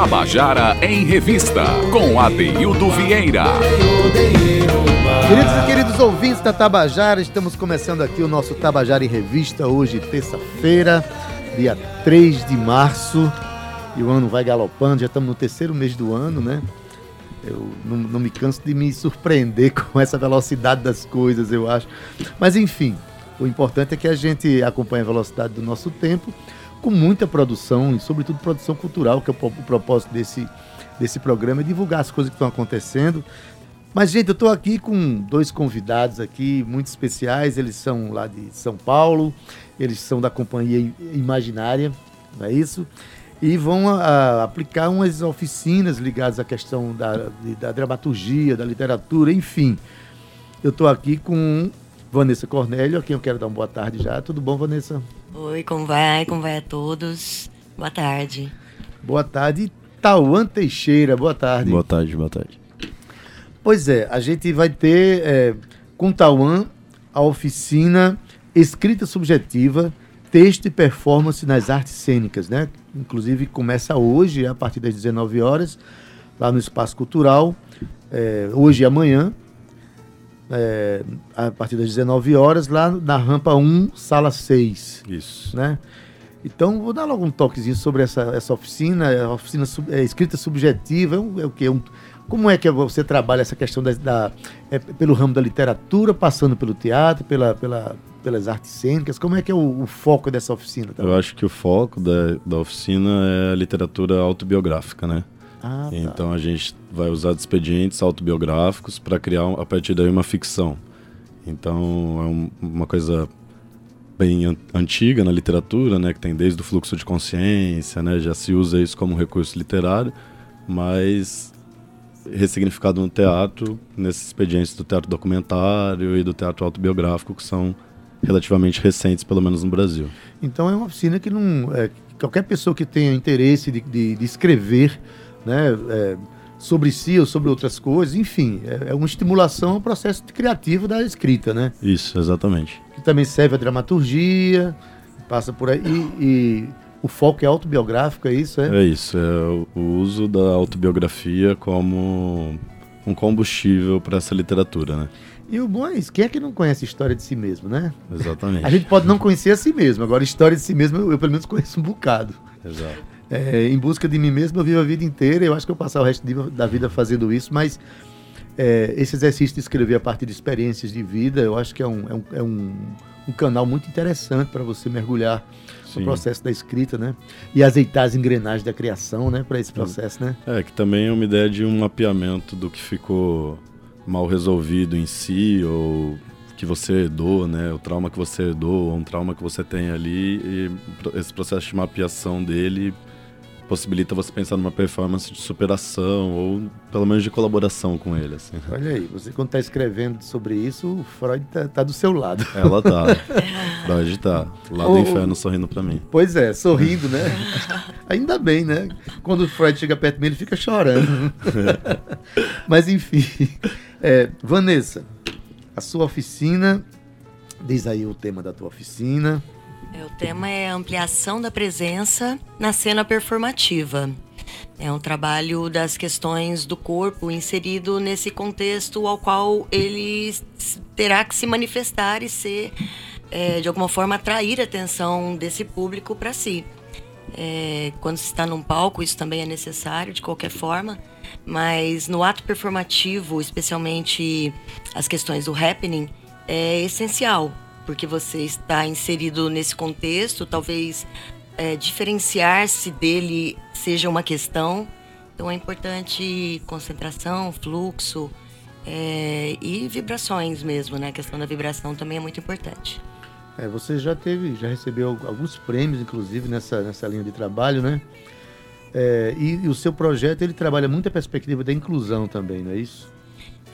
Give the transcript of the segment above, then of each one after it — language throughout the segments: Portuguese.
Tabajara em Revista, com Adeildo Vieira. Queridos e queridos ouvintes da Tabajara, estamos começando aqui o nosso Tabajara em Revista, hoje, terça-feira, dia 3 de março, e o ano vai galopando, já estamos no terceiro mês do ano, né? Eu não, não me canso de me surpreender com essa velocidade das coisas, eu acho. Mas enfim, o importante é que a gente acompanhe a velocidade do nosso tempo com muita produção e, sobretudo, produção cultural, que é o, o propósito desse, desse programa, é divulgar as coisas que estão acontecendo. Mas, gente, eu estou aqui com dois convidados aqui muito especiais. Eles são lá de São Paulo, eles são da Companhia Imaginária, não é isso? E vão a, aplicar umas oficinas ligadas à questão da, da dramaturgia, da literatura, enfim. Eu estou aqui com Vanessa Cornélio, a quem eu quero dar uma boa tarde já. Tudo bom, Vanessa? Oi, como vai? Como vai a todos? Boa tarde. Boa tarde, Tauan Teixeira. Boa tarde. Boa tarde, boa tarde. Pois é, a gente vai ter é, com Tauan a oficina Escrita Subjetiva, Texto e Performance nas Artes Cênicas, né? Inclusive começa hoje, a partir das 19 horas, lá no Espaço Cultural, é, hoje e amanhã, é, a partir das 19 horas, lá na rampa 1, sala 6. Isso. Né? Então, vou dar logo um toquezinho sobre essa, essa oficina, é a oficina sub, é, escrita subjetiva, é, um, é o que? Um, como é que você trabalha essa questão da, da é, pelo ramo da literatura, passando pelo teatro, pela, pela, pelas artes cênicas? Como é que é o, o foco dessa oficina? Também? Eu acho que o foco da, da oficina é a literatura autobiográfica, né? Ah, tá. Então a gente vai usar expedientes autobiográficos para criar a partir daí uma ficção. Então é um, uma coisa bem antiga na literatura, né, que tem desde o fluxo de consciência, né, já se usa isso como recurso literário, mas ressignificado no teatro, nesses expedientes do teatro documentário e do teatro autobiográfico que são relativamente recentes, pelo menos no Brasil. Então é uma oficina que não é, qualquer pessoa que tenha interesse de, de, de escrever né, é, sobre si ou sobre outras coisas, enfim, é, é, uma estimulação ao processo criativo da escrita, né? Isso, exatamente. Que também serve a dramaturgia, passa por aí e, e o foco é autobiográfico, é isso, é? É isso, é o uso da autobiografia como um combustível para essa literatura, né? E o bom é isso, quem é que não conhece a história de si mesmo, né? Exatamente. A gente pode não conhecer a si mesmo, agora história de si mesmo eu, eu pelo menos conheço um bocado. Exato é, em busca de mim mesmo, eu vivo a vida inteira. Eu acho que eu passar o resto da vida fazendo isso, mas é, esse exercício de escrever a partir de experiências de vida, eu acho que é um, é um, é um, um canal muito interessante para você mergulhar Sim. no processo da escrita, né? E azeitar as engrenagens da criação, né? Para esse processo, né? É, que também é uma ideia de um mapeamento do que ficou mal resolvido em si, ou que você herdou, né? O trauma que você herdou, ou um trauma que você tem ali, e esse processo de mapeação dele possibilita você pensar numa performance de superação ou pelo menos de colaboração com ele. Assim. Olha aí, você quando está escrevendo sobre isso, o Freud está tá do seu lado. Ela tá. Freud tá. Lá do inferno sorrindo para mim. Pois é, sorrindo, né? Ainda bem, né? Quando o Freud chega perto de mim, ele fica chorando. Mas enfim. É, Vanessa, a sua oficina, diz aí o tema da tua oficina. É, o tema é ampliação da presença na cena performativa. É um trabalho das questões do corpo inserido nesse contexto ao qual ele terá que se manifestar e ser, é, de alguma forma, atrair a atenção desse público para si. É, quando se está num palco, isso também é necessário, de qualquer forma, mas no ato performativo, especialmente as questões do happening, é essencial porque você está inserido nesse contexto, talvez é, diferenciar-se dele seja uma questão. Então é importante concentração, fluxo é, e vibrações mesmo, né? A questão da vibração também é muito importante. É, você já teve, já recebeu alguns prêmios, inclusive, nessa, nessa linha de trabalho, né? É, e, e, o seu projeto ele trabalha muito a perspectiva da inclusão também, não é isso?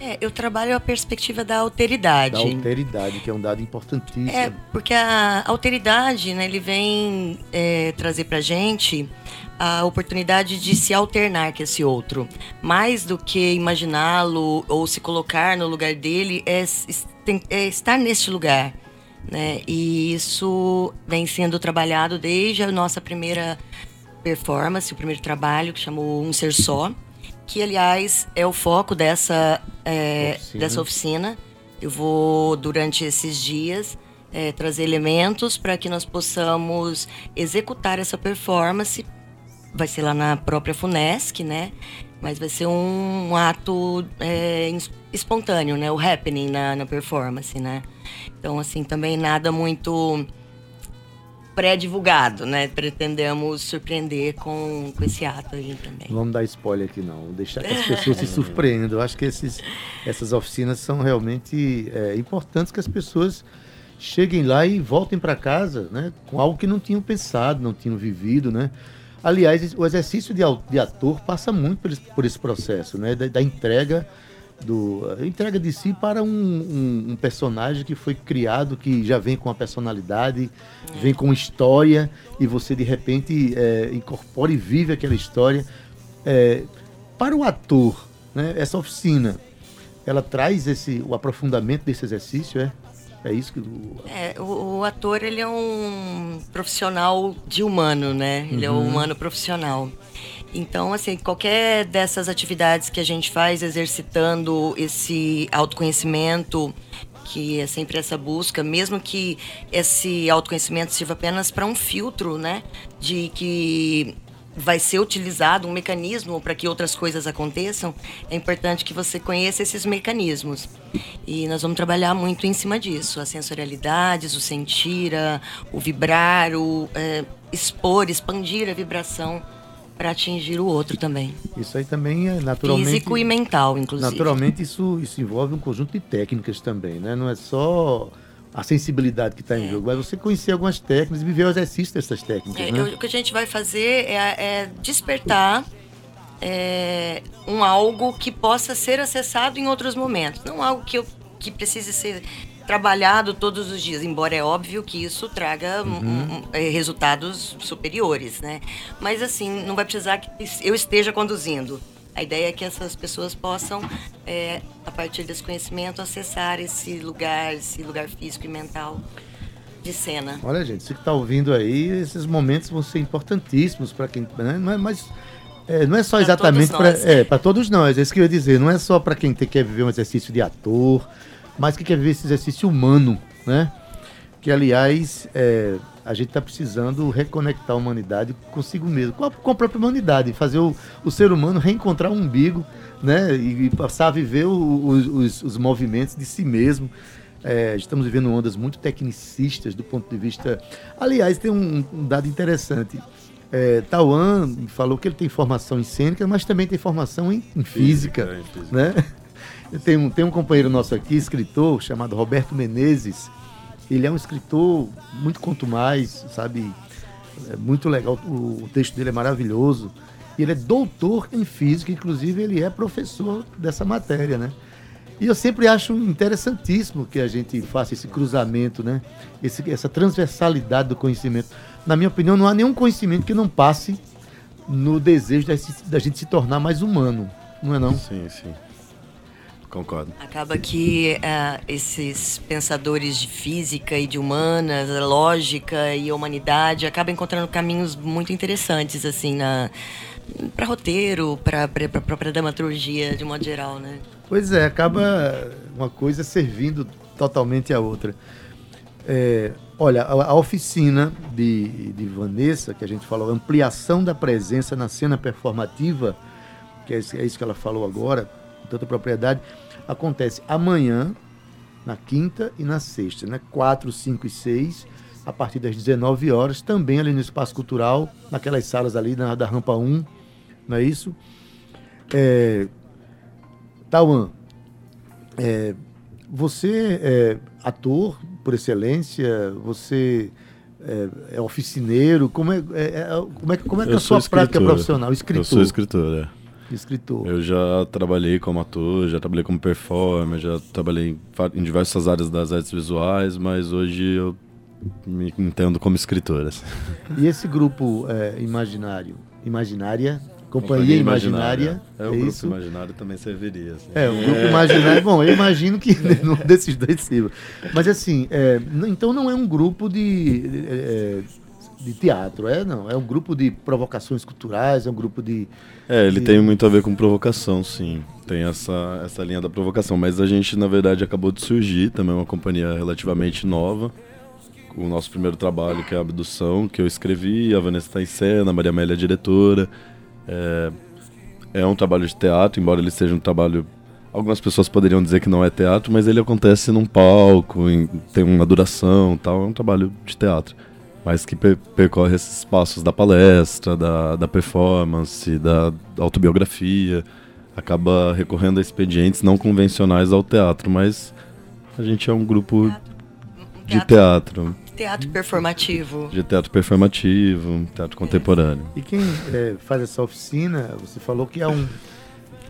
É, eu trabalho a perspectiva da alteridade. Da alteridade, que é um dado importantíssimo. É, porque a alteridade, né, ele vem é, trazer pra gente a oportunidade de se alternar com esse outro. Mais do que imaginá-lo ou se colocar no lugar dele, é, é estar neste lugar. Né? E isso vem sendo trabalhado desde a nossa primeira performance, o primeiro trabalho, que chamou Um Ser Só, que, aliás, é o foco dessa, é, oficina. dessa oficina. Eu vou, durante esses dias, é, trazer elementos para que nós possamos executar essa performance. Vai ser lá na própria FUNESC, né? Mas vai ser um, um ato é, espontâneo, né? O happening na, na performance, né? Então, assim, também nada muito pré-divulgado, né? Pretendemos surpreender com, com esse ato aí também. Vamos dar spoiler aqui não, deixar que as pessoas se surpreendam. Eu acho que esses, essas oficinas são realmente é, importantes que as pessoas cheguem lá e voltem para casa, né? Com algo que não tinham pensado, não tinham vivido, né? Aliás, o exercício de, de ator passa muito por esse, por esse processo, né? Da, da entrega do entrega de si para um, um, um, personagem que foi criado, que já vem com a personalidade, vem com história e você de repente é, incorpora e vive aquela história. É, para o ator, né, essa oficina, ela traz esse o aprofundamento desse exercício, é? É isso que o... É, o, o, ator ele é um profissional de humano, né? Ele uhum. é um humano profissional. Então, assim, qualquer dessas atividades que a gente faz exercitando esse autoconhecimento, que é sempre essa busca, mesmo que esse autoconhecimento sirva apenas para um filtro, né, de que vai ser utilizado um mecanismo para que outras coisas aconteçam, é importante que você conheça esses mecanismos. E nós vamos trabalhar muito em cima disso, as sensorialidades, o sentir, o vibrar, o é, expor, expandir a vibração para atingir o outro também. Isso aí também é naturalmente físico e mental, inclusive. Naturalmente isso isso envolve um conjunto de técnicas também, né? Não é só a sensibilidade que está em é. jogo, mas você conhecer algumas técnicas e viver o exercício dessas técnicas. É, né? o que a gente vai fazer é, é despertar é, um algo que possa ser acessado em outros momentos, não algo que eu que precise ser trabalhado todos os dias, embora é óbvio que isso traga uhum. um, um, é, resultados superiores, né? Mas assim, não vai precisar que eu esteja conduzindo. A ideia é que essas pessoas possam, é, a partir desse conhecimento, acessar esse lugar, esse lugar físico e mental de cena. Olha, gente, você que está ouvindo aí, esses momentos vão ser importantíssimos para quem. Né? Não é, mas é, não é só pra exatamente para. É, para todos nós, é isso que eu ia dizer. Não é só para quem quer viver um exercício de ator mas que quer ver esse exercício humano, né? Que, aliás, é, a gente está precisando reconectar a humanidade consigo mesmo, com a, com a própria humanidade, fazer o, o, ser humano reencontrar o umbigo, né? E, e passar a viver o, os, os, movimentos de si mesmo. É, estamos vivendo ondas muito tecnicistas do ponto de vista. Aliás, tem um, um dado interessante. É, Tauan falou que ele tem formação em cênica, mas também tem formação em, em física, física, em física. né? Tem um, tem um companheiro nosso aqui, escritor, chamado Roberto Menezes. Ele é um escritor muito quanto mais, sabe? É muito legal. O, texto dele é maravilhoso. E ele é doutor em física, inclusive ele é professor dessa matéria, né? E eu sempre acho interessantíssimo que a gente faça esse cruzamento, né? Esse, essa transversalidade do conhecimento. Na minha opinião, não há nenhum conhecimento que não passe no desejo da gente se tornar mais humano, não é não? Sim, sim. Concordo. Acaba que uh, esses pensadores de física e de humanas, lógica e humanidade acabam encontrando caminhos muito interessantes assim na para roteiro, para a própria dramaturgia de modo geral, né? Pois é, acaba uma coisa servindo totalmente a outra. É, olha, a, a, oficina de, de Vanessa, que a gente falou, ampliação da presença na cena performativa, que é, é isso que ela falou agora, tanta propriedade, acontece amanhã, na quinta e na sexta, né? 4, 5 e 6, a partir das 19 horas, também ali no Espaço Cultural, naquelas salas ali na, da Rampa 1, não é isso? É, Tauan, é, você é ator por excelência, você é, é oficineiro, como é, é, é como é, como é que é a sua prática profissional? Escritor. Eu sou escritor, é escritor? Eu já trabalhei como ator, já trabalhei como performer, já trabalhei em diversas áreas das artes visuais, mas hoje eu me entendo como escritor. Assim. E esse grupo é, imaginário, imaginária, Companhia, Imaginária. É, é o é grupo isso? imaginário também serviria. Assim. É, o grupo é. imaginário. Bom, eu imagino que desses dois sirva. Mas assim, é, então não é um grupo de, é, de teatro, é não? É um grupo de provocações culturais, é um grupo de. É, ele de... tem muito a ver com provocação, sim. Tem essa, essa linha da provocação. Mas a gente, na verdade, acabou de surgir, também é uma companhia relativamente nova. O nosso primeiro trabalho, que é a Abdução, que eu escrevi, a Vanessa está em cena, a Maria Amélia é diretora. É, é um trabalho de teatro, embora ele seja um trabalho algumas pessoas poderiam dizer que não é teatro, mas ele acontece num palco, em, tem uma duração tal, é um trabalho de teatro. Mas que per percorre esses passos da palestra, da, da performance, da autobiografia, acaba recorrendo a expedientes não convencionais ao teatro, mas a gente é um grupo teatro. de teatro. Teatro performativo. De teatro performativo, teatro contemporâneo. E quem é, faz essa oficina, você falou que é um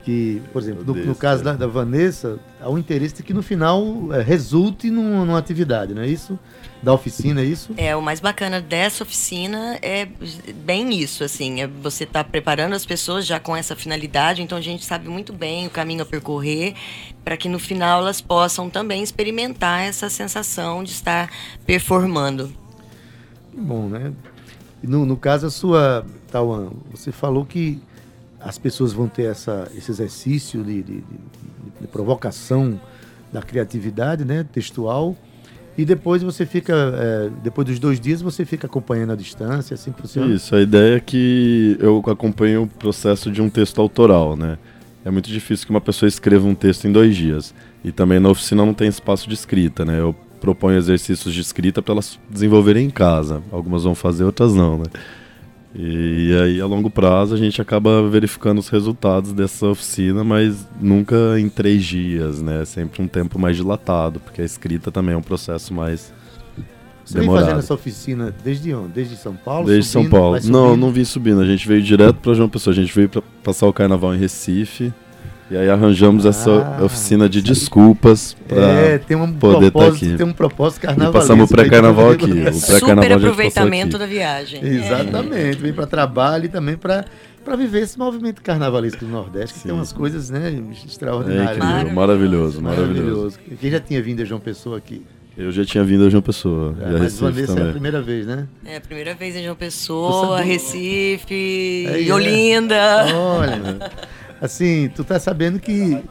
que, por exemplo, no, no caso da, da, Vanessa, há um interesse que no final é, resulte num, numa atividade, não é isso? Da oficina, é isso? É, o mais bacana dessa oficina é bem isso, assim, é você estar tá preparando as pessoas já com essa finalidade, então a gente sabe muito bem o caminho a percorrer para que no final elas possam também experimentar essa sensação de estar performando. Bom, né? No, no caso, a sua, Tauan, você falou que as pessoas vão ter essa, esse exercício de, de, de, de provocação da criatividade né, textual. E depois você fica, é, depois dos dois dias, você fica acompanhando a distância, assim que funciona? Isso, a ideia é que eu acompanho o processo de um texto autoral, né? É muito difícil que uma pessoa escreva um texto em dois dias. E também na oficina não tem espaço de escrita, né? Eu proponho exercícios de escrita para elas desenvolverem em casa. Algumas vão fazer, outras não, né? E aí, a longo prazo, a gente acaba verificando os resultados dessa oficina, mas nunca em três dias, né? Sempre um tempo mais dilatado, porque a escrita também é um processo mais Você demorado. vem fazendo essa oficina desde onde? Desde São Paulo? Desde subindo, São Paulo. Não, não vim subindo. A gente veio direto para João Pessoa. A gente veio para passar o carnaval em Recife. E aí arranjamos ah, essa oficina de desculpas para é, tem um poder estar tá aqui. Tem um propósito carnaval. E passamos o pré-carnaval aqui. O pré-carnaval Super aproveitamento da viagem. Exatamente. É. Vem para trabalho e também para para viver esse movimento carnavalesco do Nordeste, que Sim. tem umas coisas né, extraordinárias. É, maravilhoso, maravilhoso, maravilhoso. Quem já tinha vindo a João Pessoa aqui? Eu já tinha vindo a João Pessoa. É, mas Recife Vanessa também. é a primeira vez, né? É a primeira vez em João Pessoa, Recife, é, Olinda. Olha, Assim, tu tá sabendo que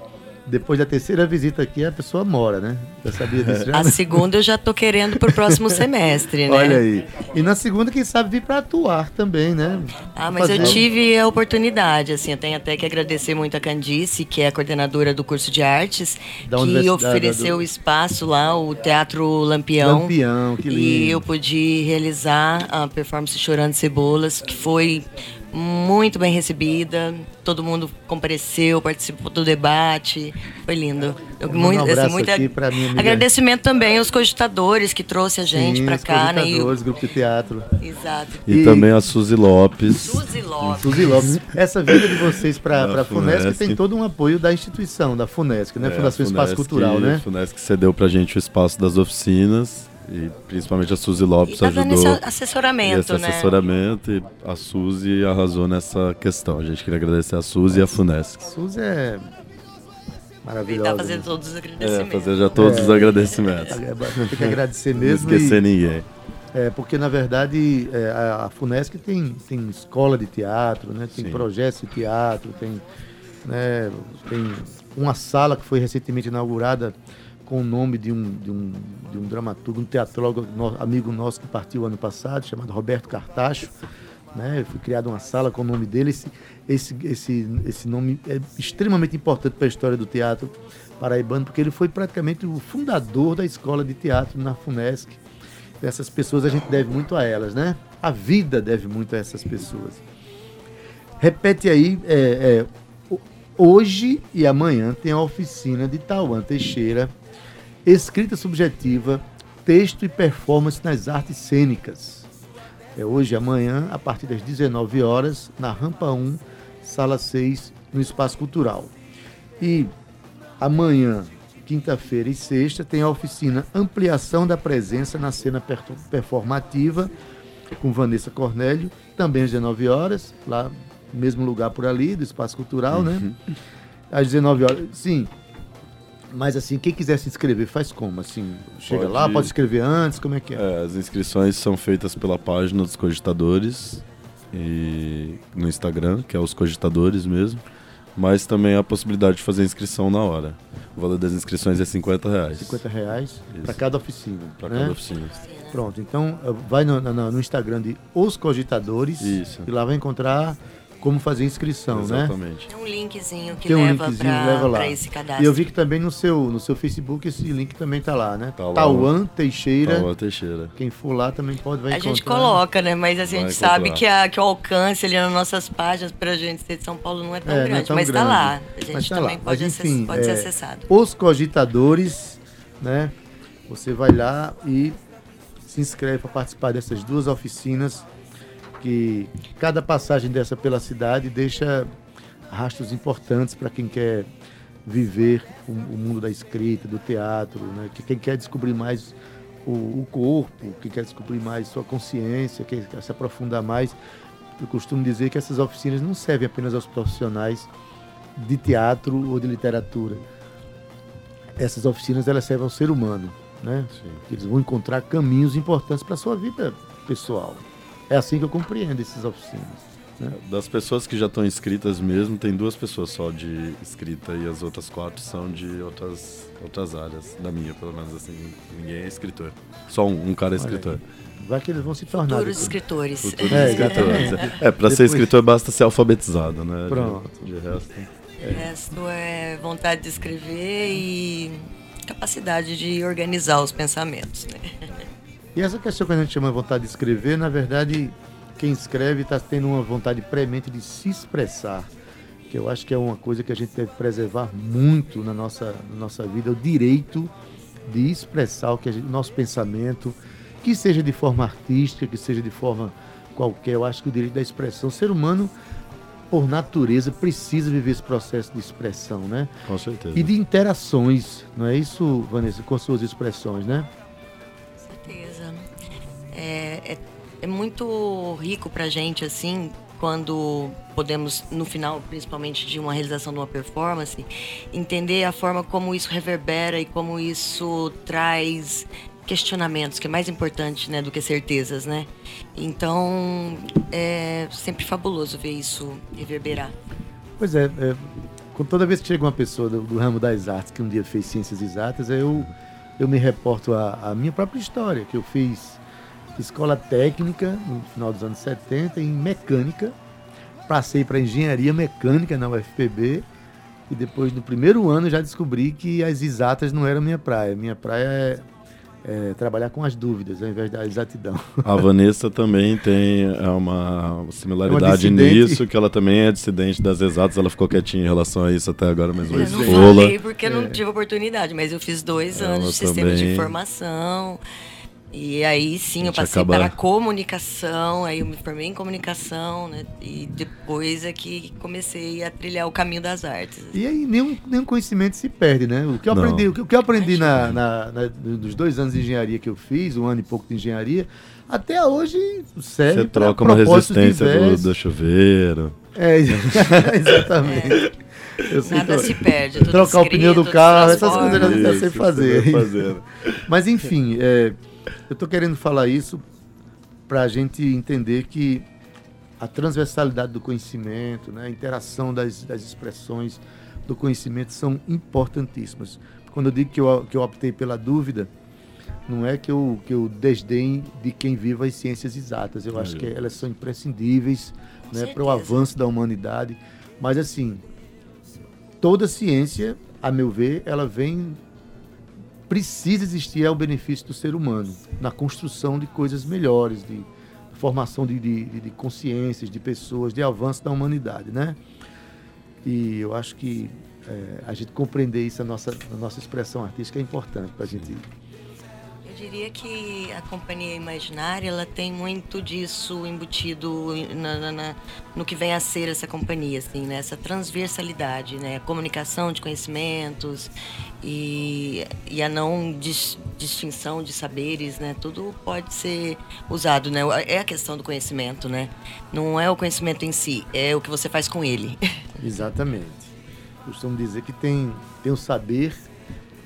depois da terceira visita aqui, a pessoa mora, né? Já sabia disso? Já? A segunda eu já tô querendo pro próximo semestre, né? Olha aí. E na segunda, quem sabe, vir para atuar também, né? Ah, mas Fazer... eu tive a oportunidade, assim, eu tenho até que agradecer muito a Candice, que é a coordenadora do curso de artes, da que ofereceu o do... espaço lá, o Teatro Lampião. Lampião, que lindo. E eu pude realizar a performance Chorando Cebolas, que foi muito bem recebida. Todo mundo compareceu, participou do debate. Foi lindo. Eu, muito, um assim, muita... Agradecimento também aos cogitadores que trouxe a gente para cá, né? E o grupo de teatro. Exato. E, e, também a Suzy Lopes. Suzy Lopes. Suzy Lopes. Essa vinda de vocês para a Funesc tem todo um apoio da instituição, da Funesc, né? É, Fundação Funesc, Espaço Cultural, né? A Funesc cedeu para a gente o espaço das oficinas e principalmente a Suzy Lopes tá ajudou. Esse assessoramento, esse né? assessoramento e a Suzy arrasou nessa questão. A gente queria agradecer a Suzy e a Funesc. Suzy é maravilhosa. Ele tá fazendo todos os agradecimentos. É, fazer já todos é, os agradecimentos. É, é, tem que agradecer mesmo. Não esquecer e, ninguém. É, porque na verdade é, a, a Funesc tem, tem escola de teatro, né? tem Sim. projetos de teatro, tem, né, tem uma sala que foi recentemente inaugurada com o nome de um, de um, de um dramaturgo, um teatrólogo no, amigo nosso que partiu ano passado, chamado Roberto Cartacho. Né? Foi criada uma sala com o nome dele. Esse, esse, esse, esse nome é extremamente importante para a história do teatro paraibano, porque ele foi praticamente o fundador da escola de teatro na FUNESC. Essas pessoas a gente deve muito a elas, né? A vida deve muito a essas pessoas. Repete aí, é, é, hoje e amanhã tem a oficina de Tauan Teixeira, escrita subjetiva, texto e performance nas artes cênicas. É hoje e amanhã, a partir das 19 horas, na Rampa 1, Sala 6, no Espaço Cultural. E amanhã, quinta-feira e sexta, tem a oficina Ampliação da Presença na Cena Performativa, com Vanessa Cornélio, também às 19 horas, lá no mesmo lugar por ali, do Espaço Cultural, né? uhum. né? Às 19 horas, sim, Mas assim, quem quiser se inscrever, faz como? Assim, chega Pode- lá, pode escrever antes, como é que é? É, as inscrições são feitas pela página dos cogitadores e no Instagram, que é os cogitadores mesmo, mas também há a possibilidade de fazer inscrição na hora. O valor das inscrições é 50 reais 50 reais para cada oficina. para né? cada oficina. Pronto, então eh, vai no, no- no Instagram de Os Cogitadores Isso. e lá vai encontrar como fazer inscrição, né? Exatamente. Tem um linkzinho que Tem um leva linkzinho, leva para esse cadastro. E eu vi que também no seu, no seu Facebook esse link também tá lá, né? Tá lá. Tauan Teixeira. Tauá Teixeira. Quem for lá também pode vai A encontrar. gente coloca, né? Mas assim, a gente sabe encontrar. que, a, que o alcance ali nas nossas páginas pra gente ser de São Paulo não é tão É, é grande. tão mas tá grande. lá. A Mas gente tá também lá. pode, Mas, acess- enfim, pode ser é, acessado. Os cogitadores, né? Você vai lá e se inscreve para participar dessas duas oficinas que cada passagem dessa pela cidade deixa rastros importantes para quem quer viver o, o mundo da escrita, do teatro, né? Que quem quer descobrir mais o, o corpo, quem quer descobrir mais sua consciência, quem quer se aprofundar mais. Eu costumo dizer que essas oficinas não servem apenas aos profissionais de teatro ou de literatura. Essas oficinas elas servem ao ser humano, né? Sim. Eles vão encontrar caminhos importantes para a sua vida pessoal. É assim que eu compreendo essas oficinas. Né? Das pessoas que já estão inscritas mesmo, tem duas pessoas só de escrita e as outras quatro são de outras, outras áreas, da minha, pelo menos assim. Ninguém é escritor. Só um, um cara é escritor. Vai que eles vão se tornar. Futuros escritores. Futuros É, escritores. exatamente. É, pra ser escritor basta ser alfabetizado, né? De- Pronto. De, resto. O resto é vontade de escrever e capacidade de organizar os pensamentos. Né? E essa questão que a gente chama de vontade de escrever, na verdade, quem escreve está tendo uma vontade premente de se expressar. Que eu acho que é uma coisa que a gente deve preservar muito na nossa, na nossa vida, o direito de expressar o, que gente- nosso pensamento, que seja de forma artística, que seja de forma qualquer. Eu acho que o direito da expressão, o ser humano, por natureza, precisa viver esse processo de expressão, né? Com certeza. E de interações, não é isso, Vanessa, com suas expressões, né? É, muito rico pra gente, assim, quando podemos, no final, principalmente de uma realização de uma performance, entender a forma como isso reverbera e como isso traz questionamentos, que é mais importante né, do que certezas, né? Então, é sempre fabuloso ver isso reverberar. Pois é, é, com toda vez que chega uma pessoa do, do ramo das artes que um dia fez ciências exatas, eu, eu me reporto à minha própria história, que eu fiz escola técnica no final dos anos 70 em mecânica, passei para engenharia mecânica na UFPB e depois no primeiro ano já descobri que as exatas não eram minha praia. Minha praia é, é trabalhar com as dúvidas ao invés da exatidão. A Vanessa também tem é uma similaridade É uma nisso, que ela também é dissidente das exatas, ela ficou quietinha em relação a isso até agora, mas Eu não falei porque eu não tive oportunidade, mas eu fiz dois Ela anos de sistema de informação. E aí sim, eu passei acaba- para a comunicação, aí eu me formei em comunicação, né? E depois é que comecei a trilhar o caminho das artes. E aí nenhum, nenhum conhecimento se perde, né? O que eu Não. aprendi, o que, o que eu aprendi na, na- na- nos dois anos de engenharia que eu fiz, um ano e pouco de engenharia, até hoje serve Você troca uma resistência do, do chuveiro. É, exatamente. Eu sei Nada se perde, é tudo trocar o pneu do carro, essas coisas eu já sei fazer. fazendo. Mas enfim, é, eu estou querendo falar isso para a gente entender que a transversalidade do conhecimento, né, a interação das, das expressões do conhecimento são importantíssimas. Quando eu digo que eu, que eu optei pela dúvida, não é que eu, que eu desdém de quem vive as ciências exatas. Eu acho que elas são imprescindíveis né, para o avanço da humanidade. Mas assim, toda ciência, a meu ver, ela vem precisa existir ao benefício do ser humano, na construção de coisas melhores, de formação de, de, de consciências, de pessoas, de avanço da humanidade, né? E eu acho que é, a gente compreender isso na nossa, na nossa expressão artística é importante para a gente. Diria que a companhia imaginária ela tem muito disso embutido na- na- na- no que vem a ser essa companhia, assim, né? Essa transversalidade, né? A comunicação de conhecimentos e, e a não dis- distinção de saberes, né? Tudo pode ser usado, né? É a questão do conhecimento, né? Não é o conhecimento em si, é o que você faz com ele. Exatamente. Costumo dizer que tem, tem o saber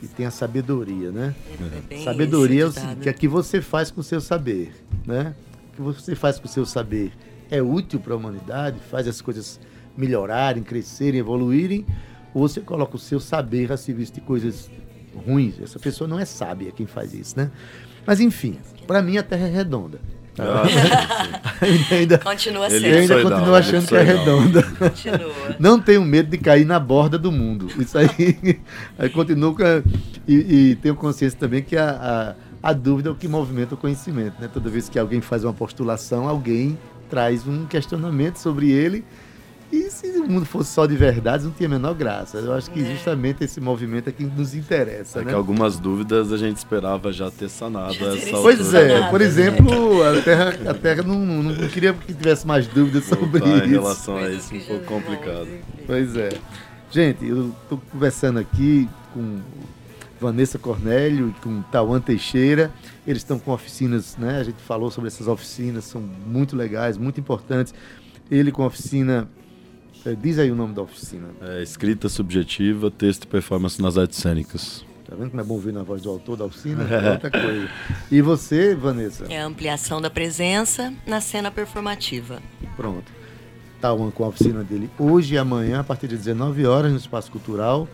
e tem a sabedoria, né? É bem sabedoria é o seguinte, que é que você faz com o seu saber, né? O que você faz com o seu saber é útil para a humanidade, faz as coisas melhorarem, crescerem, evoluírem, ou você coloca o seu saber a serviço de coisas ruins. Essa pessoa não é sábia quem faz isso, né? Mas enfim, para mim a Terra é redonda. Tá? ainda, Continua Ele eu sendo. ainda Elipsoidal, continuo achando que é elipsoidal. redonda. Continua. Não tenho medo de cair na borda do mundo. Isso aí, aí continuo com a- e, e tenho consciência também que a, a, a dúvida é o que movimenta o conhecimento. Né? Toda vez que alguém faz uma postulação, alguém traz um questionamento sobre ele. E se o mundo fosse só de verdades, não tinha a menor graça. Eu acho que justamente esse movimento é que nos interessa. É né? que algumas dúvidas a gente esperava já ter sanado Já essa teria altura. Pois é, por né? exemplo, a Terra, a terra não, não, não queria que tivesse mais dúvidas sobre Voltar em isso. relação a isso um pouco complicado. Pois é. Gente, eu estou conversando aqui com Vanessa Cornélio e com Tauan Teixeira. Eles estão com oficinas, né? A gente falou sobre essas oficinas, são muito legais, muito importantes. Ele com a oficina. Eh, diz aí o nome da oficina. É, escrita subjetiva, texto e performance nas artes cênicas. Tá vendo como é bom ouvir na voz do autor da oficina? É outra coisa. E você, Vanessa? É a ampliação da presença na cena performativa. Pronto. Tauan com a oficina dele hoje e amanhã, a partir de 19 horas, no Espaço Cultural.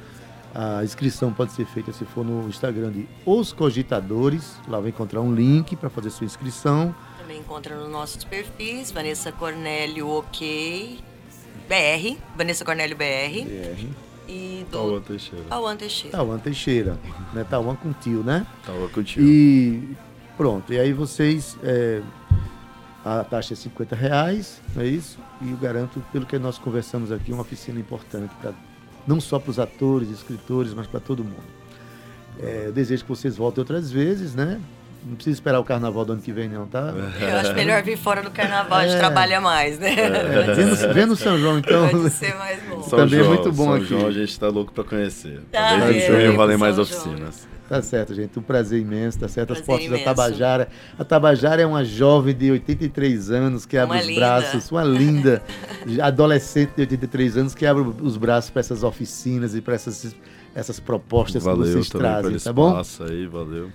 A inscrição pode ser feita se for no Instagram de Os Cogitadores. Lá vai encontrar um link para fazer sua inscrição. Também encontra nos nossos perfis, Vanessa Cornélio OK, BR, Vanessa Cornélio BR BR. e Tauan do Teixeira. Tauan Teixeira. Tauan Teixeira. Né? Tauan com tio, né? Tauan contigo. E pronto. E aí vocês. é, a taxa é 50 reais, não é isso? E eu garanto, pelo que nós conversamos aqui, uma oficina importante, pra, não só para os atores, escritores, mas para todo mundo. É, eu desejo que vocês voltem outras vezes, né? Não precisa esperar o carnaval do ano que vem, não, tá? Eu acho melhor vir fora do carnaval, a gente É. trabalha mais, né? Vê no, vê no São João, então. Pode ser mais bom. São Também é João, muito bom São aqui. João a gente tá louco pra conhecer. Tá, Talvez em é, junho valem mais João. oficinas. Tá certo, gente. Um prazer imenso, tá certo? As Prazer portas imenso. da Tabajara. A Tabajara é uma jovem de 83 anos que abre Uma os linda. braços, uma linda adolescente de 83 anos que abre os braços para essas oficinas e para essas, essas propostas que Valeu vocês também pelo trazem, tá bom? espaço aí, valeu.